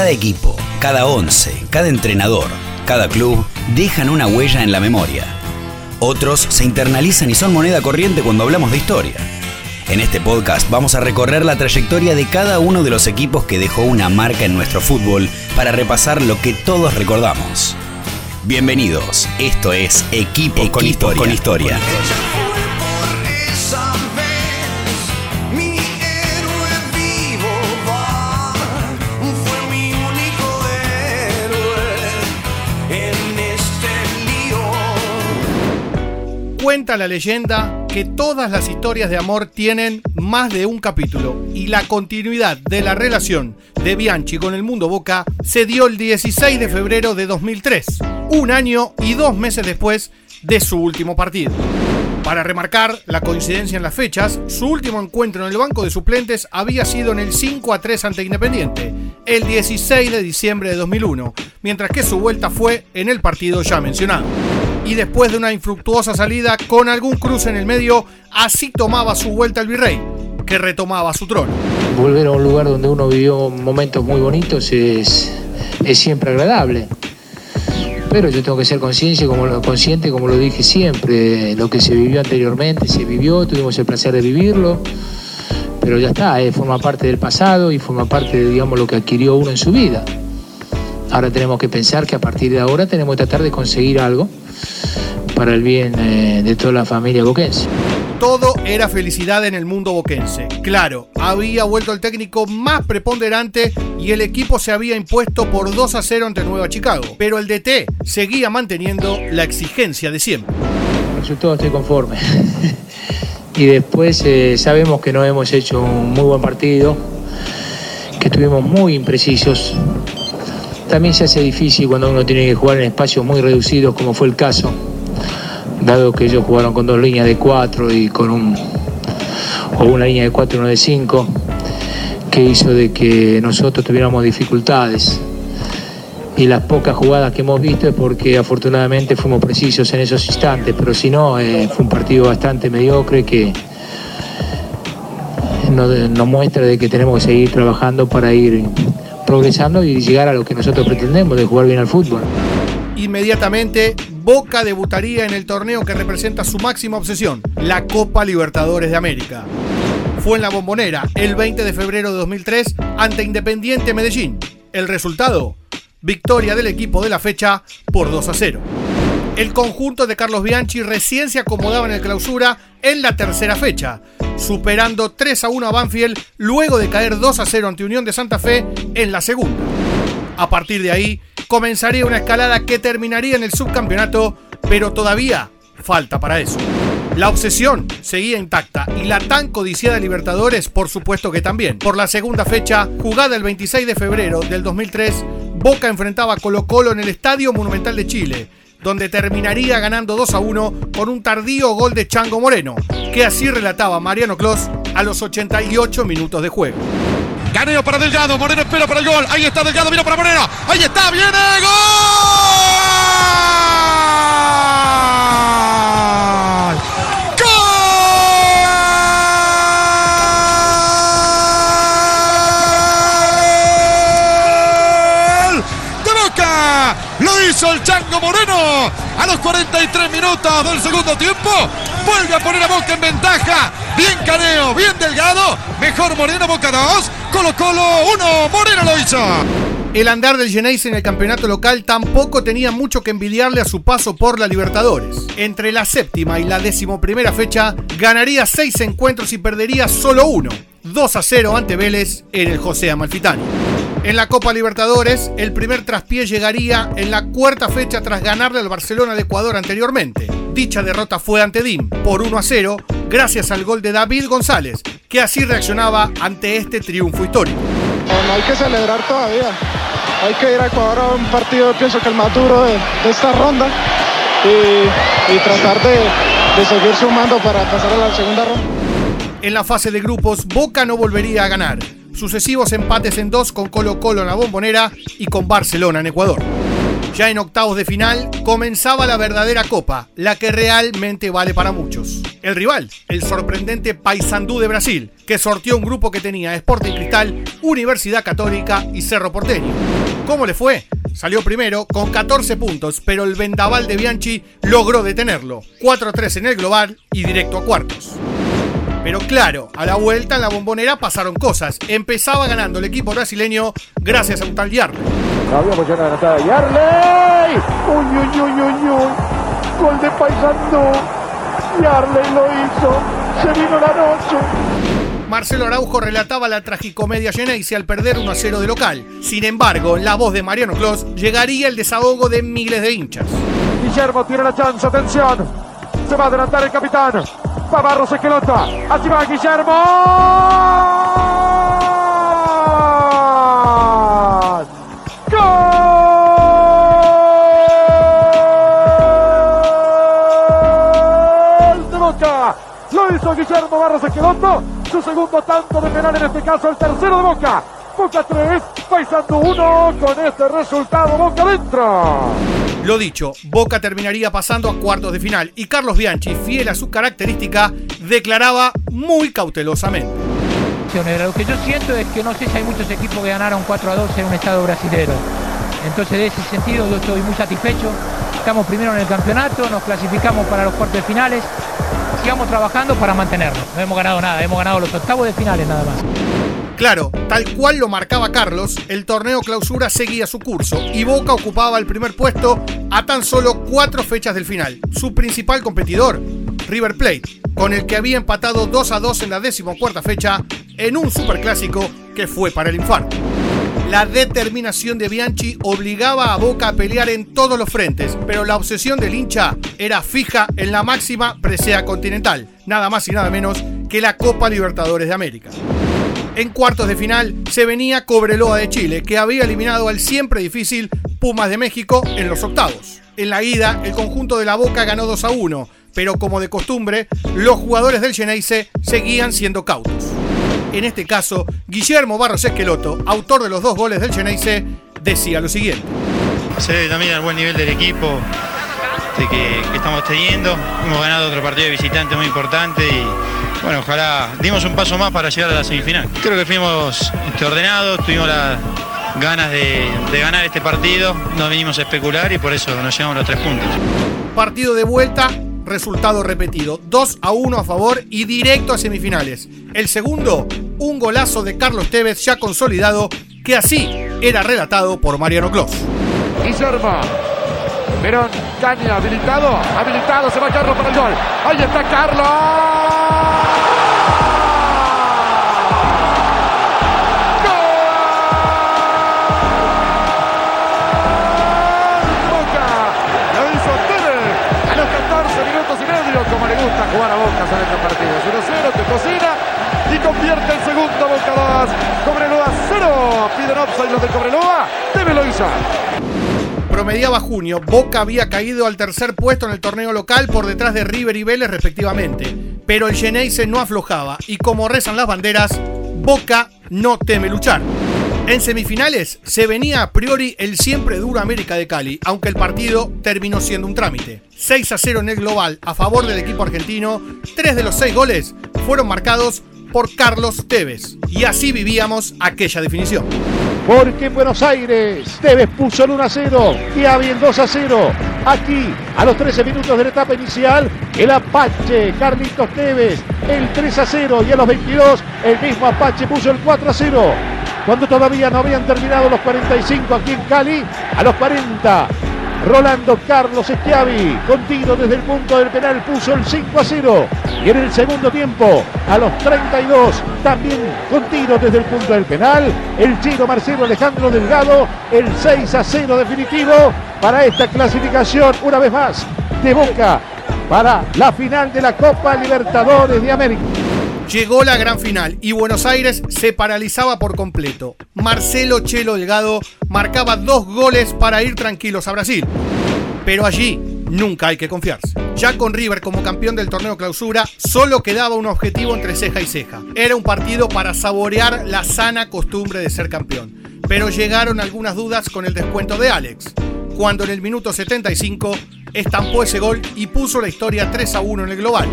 Cada equipo, cada once, cada entrenador, cada club dejan una huella en la memoria. Otros se internalizan y son moneda corriente cuando hablamos de historia. En este podcast vamos a recorrer la trayectoria de cada uno de los equipos que dejó una marca en nuestro fútbol para repasar lo que todos recordamos. Bienvenidos, esto es Equipo con Historia. Con historia. Cuenta la leyenda que todas las historias de amor tienen más de un capítulo y la continuidad de la relación de Bianchi con el mundo Boca se dio el 16 de febrero de 2003, un año y dos meses después de su último partido. Para remarcar la coincidencia en las fechas, su último encuentro en el banco de suplentes había sido en el 5 a 3 ante Independiente, el 16 de diciembre de 2001, mientras que su vuelta fue en el partido ya mencionado y después de una infructuosa salida con algún cruce en el medio, así tomaba su vuelta el virrey, que retomaba su trono. Volver a un lugar donde uno vivió momentos muy bonitos es, es siempre agradable. Pero yo tengo que ser consciente como, consciente, como lo dije siempre, lo que se vivió anteriormente, se vivió, tuvimos el placer de vivirlo, pero ya está, eh, forma parte del pasado y forma parte de digamos, lo que adquirió uno en su vida. Ahora tenemos que pensar que a partir de ahora tenemos que tratar de conseguir algo para el bien eh, de toda la familia boquense. Todo era felicidad en el mundo boquense. Claro, había vuelto el técnico más preponderante y el equipo se había impuesto por 2 a 0 ante Nueva Chicago. Pero el DT seguía manteniendo la exigencia de siempre. El resultado estoy conforme. y después eh, sabemos que no hemos hecho un muy buen partido, que estuvimos muy imprecisos. También se hace difícil cuando uno tiene que jugar en espacios muy reducidos, como fue el caso dado que ellos jugaron con dos líneas de cuatro y con un o una línea de cuatro y una de cinco, que hizo de que nosotros tuviéramos dificultades. Y las pocas jugadas que hemos visto es porque afortunadamente fuimos precisos en esos instantes, pero si no, eh, fue un partido bastante mediocre que nos, muestra de que tenemos que seguir trabajando para ir progresando y llegar a lo que nosotros pretendemos, de jugar bien al fútbol. Inmediatamente Boca debutaría en el torneo que representa su máxima obsesión, la Copa Libertadores de América. Fue en la bombonera el 20 de febrero de 2003 ante Independiente Medellín. El resultado, victoria del equipo de la fecha por 2 a 0. El conjunto de Carlos Bianchi recién se acomodaba en el clausura en la tercera fecha, superando 3 a 1 a Banfield luego de caer 2 a 0 ante Unión de Santa Fe en la segunda. A partir de ahí, comenzaría una escalada que terminaría en el subcampeonato, pero todavía falta para eso. La obsesión seguía intacta y la tan codiciada Libertadores, por supuesto que también. Por la segunda fecha, jugada el 26 de febrero del 2003, Boca enfrentaba a Colo Colo en el Estadio Monumental de Chile, donde terminaría ganando 2 a 1 con un tardío gol de Chango Moreno, que así relataba Mariano Clos a los 88 minutos de juego. Caneo para Delgado, Moreno espera para el gol. Ahí está Delgado, mira para Moreno. Ahí está, viene gol. Lo hizo el Chango Moreno a los 43 minutos del segundo tiempo. Vuelve a poner a Boca en ventaja. Bien Caneo, bien Delgado. Mejor Moreno, Boca 2. Colo Colo 1. Moreno lo hizo. El andar del Geneise en el campeonato local tampoco tenía mucho que envidiarle a su paso por la Libertadores. Entre la séptima y la decimoprimera fecha, ganaría seis encuentros y perdería solo uno. 2 a 0 ante Vélez en el José Amalfitani. En la Copa Libertadores, el primer traspié llegaría en la cuarta fecha tras ganarle al Barcelona de Ecuador anteriormente. Dicha derrota fue ante DIM por 1 a 0, gracias al gol de David González, que así reaccionaba ante este triunfo histórico. No, hay que celebrar todavía. Hay que ir a Ecuador a un partido, pienso que el más duro de, esta ronda, y, tratar de, de seguir sumando para pasar a la segunda ronda. En la fase de grupos, Boca no volvería a ganar sucesivos empates en dos con Colo Colo en la bombonera y con Barcelona en Ecuador. Ya en octavos de final comenzaba la verdadera copa, la que realmente vale para muchos. El rival, el sorprendente Paysandú de Brasil, que sortió un grupo que tenía Sporting Cristal, Universidad Católica y Cerro Porteño. ¿Cómo le fue? Salió primero con 14 puntos, pero el vendaval de Bianchi logró detenerlo. 4-3 en el global y directo a cuartos. Pero claro, a la vuelta en la bombonera pasaron cosas. Empezaba ganando el equipo brasileño gracias a un tal Yarley. Habíamos ya la de Yarley. Uy, uy, uy, uy, uy. Gol de Paisandú. Yarley lo hizo. Se vino la noche. Marcelo Araujo relataba la tragicomedia Geneise al perder 1 a 0 de local. Sin embargo, en la voz de Mariano Clos llegaría el desahogo de miles de hinchas. Guillermo tiene la chance, atención. Se va a adelantar el capitán. Va Barros Esquelota. Así va Guillermo. Lo hizo Guillermo Barros Esqueloto. Su segundo tanto de penal, en este caso el tercero de Boca. Boca 3, Paisando 1. Con este resultado, Boca dentro. Lo dicho, Boca terminaría pasando a cuartos de final y Carlos Bianchi, fiel a su característica, declaraba muy cautelosamente. Lo que yo siento es que no sé si hay muchos equipos que ganaron 4 a 2 en un estado brasilero. Entonces, de ese sentido, yo estoy muy satisfecho. Estamos primero en el campeonato, nos clasificamos para los cuartos de finales. Sigamos trabajando para mantenernos. No hemos ganado nada, hemos ganado los octavos de finales nada más. Claro, tal cual lo marcaba Carlos, el torneo clausura seguía su curso y Boca ocupaba el primer puesto a tan solo cuatro fechas del final. Su principal competidor, River Plate, con el que había empatado 2 a 2 en la decimocuarta fecha en un superclásico que fue para el infarto. La determinación de Bianchi obligaba a Boca a pelear en todos los frentes, pero la obsesión del hincha era fija en la máxima presea continental, nada más y nada menos que la Copa Libertadores de América. En cuartos de final se venía Cobreloa de Chile, que había eliminado al siempre difícil Pumas de México en los octavos. En la ida, el conjunto de la Boca ganó 2 a 1, pero como de costumbre, los jugadores del Geneise seguían siendo cautos. En este caso, Guillermo Barros Esqueloto, autor de los dos goles del Geneise, decía lo siguiente. Se debe también al buen nivel del equipo que, que, estamos teniendo. Hemos ganado otro partido de visitante muy importante y bueno, ojalá dimos un paso más para llegar a la semifinal. Creo que fuimos este, ordenados, tuvimos las ganas de, de, ganar este partido, no vinimos a especular y por eso nos llevamos los tres puntos. Partido de vuelta, resultado repetido, 2 a 1 a favor y directo a semifinales. El segundo, un golazo de Carlos Tevez ya consolidado, que así era relatado por Mariano Clos. Guillermo, Verón, Caña, habilitado, habilitado, se va Carlos para el gol. Ahí está Carlos. como le gusta jugar a Boca en estos partidos. 1-0, te cocina y convierte el segundo Boca 2. Cobreloa 0. Piden offside los de Cobreloa. Debe lo. Promediaba junio, Boca había caído al tercer puesto en el torneo local por detrás de River y Vélez respectivamente. Pero el Geneise no aflojaba y como rezan las banderas, Boca no teme luchar. En semifinales se venía a priori el siempre duro América de Cali, aunque el partido terminó siendo un trámite. 6 a 0 en el global a favor del equipo argentino, tres de los seis goles fueron marcados por Carlos Tevez. Y así vivíamos aquella definición. Porque en Buenos Aires Tevez puso el 1 a 0 y había el 2 a 0. Aquí, a los 13 minutos de la etapa inicial, el Apache, Carlitos Tevez, el 3 a 0 y a los 22 el mismo Apache puso el 4 a 0 cuando todavía no habían terminado los 45 aquí en Cali, a los 40. Rolando Carlos Schiavi, con tiro desde el punto del penal, puso el 5 a 0. Y en el segundo tiempo, a los 32, también con tiro desde el punto del penal, el chino Marcelo Alejandro Delgado, el 6 a 0 definitivo para esta clasificación, una vez más, de Boca para la final de la Copa Libertadores de América. Llegó la gran final y Buenos Aires se paralizaba por completo. Marcelo Chelo Delgado marcaba dos goles para ir tranquilos a Brasil. Pero allí nunca hay que confiarse. Ya con River como campeón del torneo clausura, solo quedaba un objetivo entre ceja y ceja. Era un partido para saborear la sana costumbre de ser campeón. Pero llegaron algunas dudas con el descuento de Alex. cuando en el minuto 75 estampó ese gol y puso la historia 3 a 1 en el global.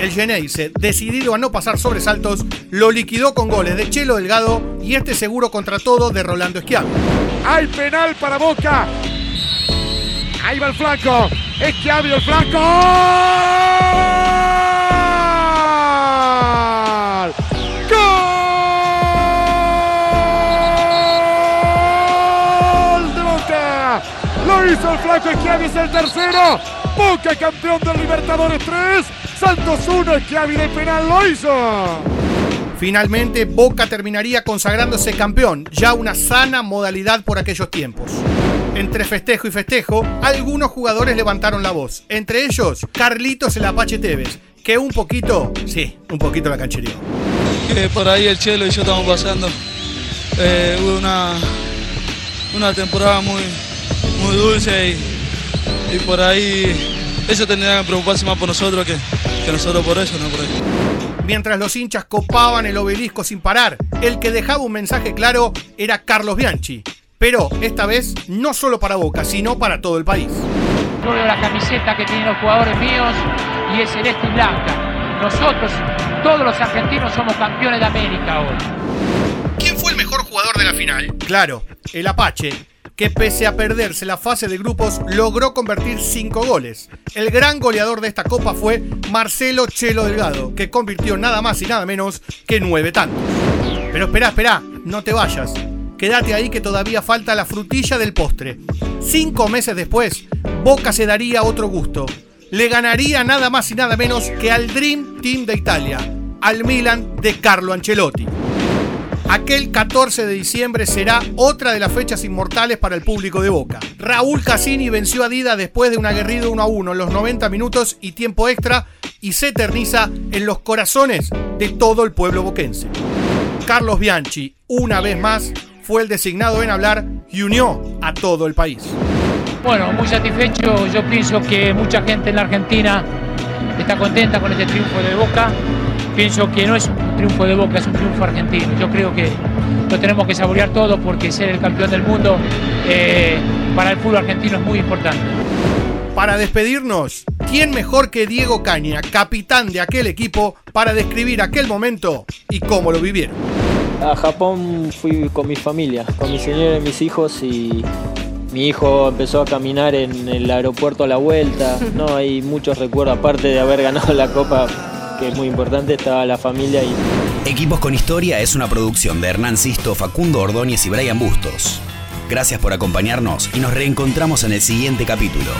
El Geneise, decidido a no pasar sobresaltos, lo liquidó con goles de Chelo Delgado y este seguro contra todo de Rolando Esquiavi. Hay penal para Boca. Ahí va el flanco. Esquiavi el flanco. Esquiavi, es el tercero. Boca campeón del Libertadores 3. Santos 1, Esquiavi de penal lo hizo. Finalmente, Boca terminaría consagrándose campeón, ya una sana modalidad por aquellos tiempos. Entre festejo y festejo, algunos jugadores levantaron la voz, entre ellos Carlitos el Apache Tevez, que un poquito, sí, un poquito la canchería. Que por ahí el Chelo y yo estamos pasando eh, una, una temporada muy, muy dulce y, y por ahí eso tendría que preocuparse más por nosotros que, que nosotros por eso, no por ellos. Mientras los hinchas copaban el obelisco sin parar, el que dejaba un mensaje claro era Carlos Bianchi. Pero esta vez no solo para Boca, sino para todo el país. Yo veo la camiseta que tienen los jugadores míos y es celeste y blanca. Nosotros, todos los argentinos, somos campeones de América hoy. ¿Quién fue el mejor jugador de la final? Claro, el Apache, que pese a perderse la fase de grupos, logró convertir cinco goles. El gran goleador de esta copa fue Marcelo Chelo Delgado, que convirtió nada más y nada menos que nueve tantos. Pero espera, espera, no te vayas. Quédate ahí que todavía falta la frutilla del postre. Cinco meses después, Boca se daría otro gusto. Le ganaría nada más y nada menos que al Dream Team de Italia, al Milan de Carlo Ancelotti. Aquel 14 de diciembre será otra de las fechas inmortales para el público de Boca. Raúl Cassini venció a Dida después de un aguerrido 1 a 1 en los 90 minutos y tiempo extra y se eterniza en los corazones de todo el pueblo boquense. Carlos Bianchi, una vez más, fue el designado en hablar y unió a todo el país. Bueno, muy satisfecho. Yo pienso que mucha gente en la Argentina está contenta con este triunfo de Boca. Pienso que no es triunfo de Boca, es un triunfo argentino. Yo creo que lo tenemos que saborear todo porque ser el campeón del mundo eh, para el fútbol argentino es muy importante. Para despedirnos, ¿quién mejor que Diego Caña, capitán de aquel equipo, para describir aquel momento y cómo lo vivieron? A Japón fui con mi familia, con mi señora y mis hijos y mi hijo empezó a caminar en el aeropuerto a la vuelta. No, hay muchos recuerdos, aparte de haber ganado la copa, que es muy importante, estaba la familia y Equipos con Historia es una producción de Hernán Sisto, Facundo Ordóñez y Brian Bustos. Gracias por acompañarnos y nos reencontramos en el siguiente capítulo.